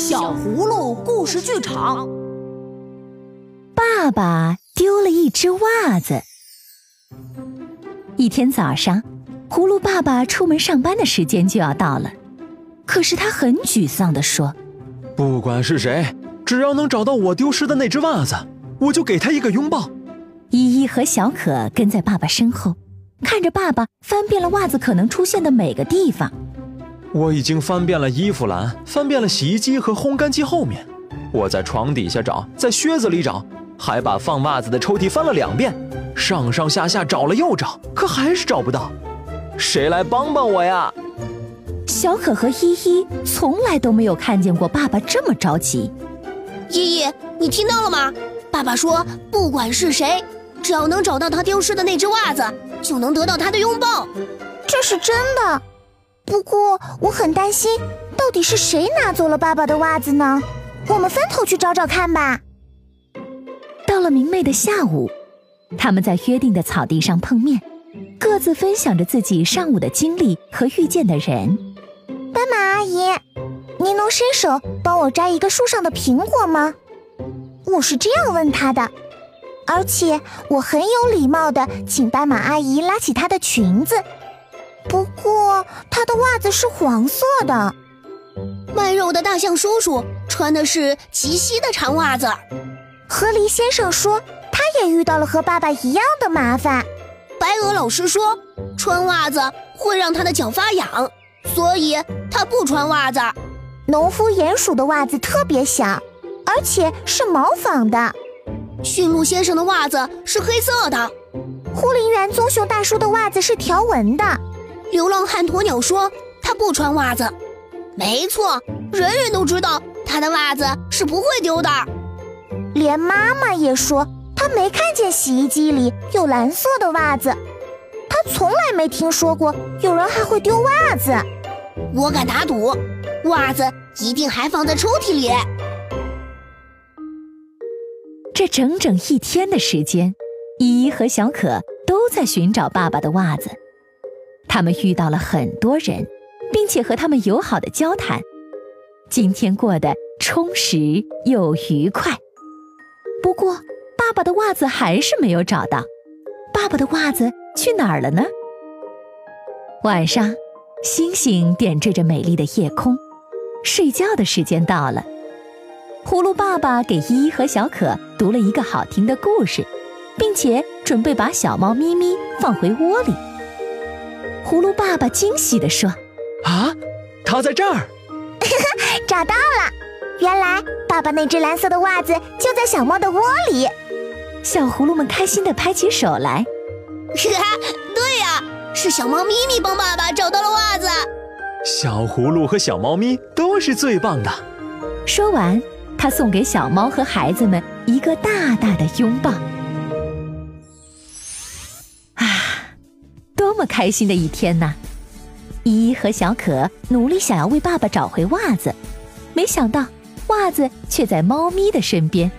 小葫芦故事剧场。爸爸丢了一只袜子。一天早上，葫芦爸爸出门上班的时间就要到了，可是他很沮丧地说：“不管是谁，只要能找到我丢失的那只袜子，我就给他一个拥抱。”依依和小可跟在爸爸身后，看着爸爸翻遍了袜子可能出现的每个地方。我已经翻遍了衣服栏，翻遍了洗衣机和烘干机后面，我在床底下找，在靴子里找，还把放袜子的抽屉翻了两遍，上上下下找了又找，可还是找不到。谁来帮帮我呀？小可和依依从来都没有看见过爸爸这么着急。依依，你听到了吗？爸爸说，不管是谁，只要能找到他丢失的那只袜子，就能得到他的拥抱。这是真的。不过我很担心，到底是谁拿走了爸爸的袜子呢？我们分头去找找看吧。到了明媚的下午，他们在约定的草地上碰面，各自分享着自己上午的经历和遇见的人。斑马阿姨，您能伸手帮我摘一个树上的苹果吗？我是这样问他的，而且我很有礼貌的请斑马阿姨拉起她的裙子。不过，他的袜子是黄色的。卖肉的大象叔叔穿的是齐膝的长袜子。河狸先生说，他也遇到了和爸爸一样的麻烦。白鹅老师说，穿袜子会让他的脚发痒，所以他不穿袜子。农夫鼹鼠的袜子特别小，而且是毛纺的。驯鹿先生的袜子是黑色的。护林员棕熊大叔的袜子是条纹的。流浪汉鸵鸟说：“他不穿袜子。”没错，人人都知道他的袜子是不会丢的。连妈妈也说，她没看见洗衣机里有蓝色的袜子。她从来没听说过有人还会丢袜子。我敢打赌，袜子一定还放在抽屉里。这整整一天的时间，依依和小可都在寻找爸爸的袜子。他们遇到了很多人，并且和他们友好的交谈。今天过得充实又愉快。不过，爸爸的袜子还是没有找到。爸爸的袜子去哪儿了呢？晚上，星星点缀着美丽的夜空。睡觉的时间到了。葫芦爸爸给依依和小可读了一个好听的故事，并且准备把小猫咪咪放回窝里。葫芦爸爸惊喜地说：“啊，它在这儿！找到了！原来爸爸那只蓝色的袜子就在小猫的窝里。”小葫芦们开心地拍起手来。对呀，是小猫咪咪帮爸爸找到了袜子。小葫芦和小猫咪都是最棒的。说完，他送给小猫和孩子们一个大大的拥抱。么开心的一天呐！依依和小可努力想要为爸爸找回袜子，没想到袜子却在猫咪的身边。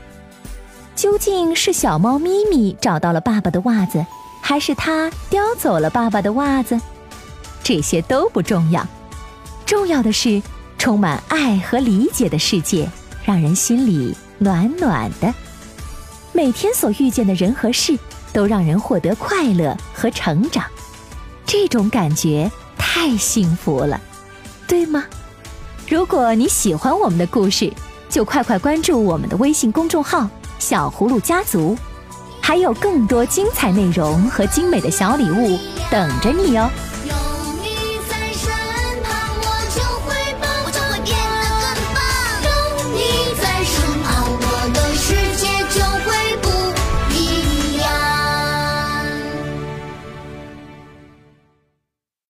究竟是小猫咪咪找到了爸爸的袜子，还是它叼走了爸爸的袜子？这些都不重要，重要的是充满爱和理解的世界，让人心里暖暖的。每天所遇见的人和事，都让人获得快乐和成长。这种感觉太幸福了，对吗？如果你喜欢我们的故事，就快快关注我们的微信公众号“小葫芦家族”，还有更多精彩内容和精美的小礼物等着你哦。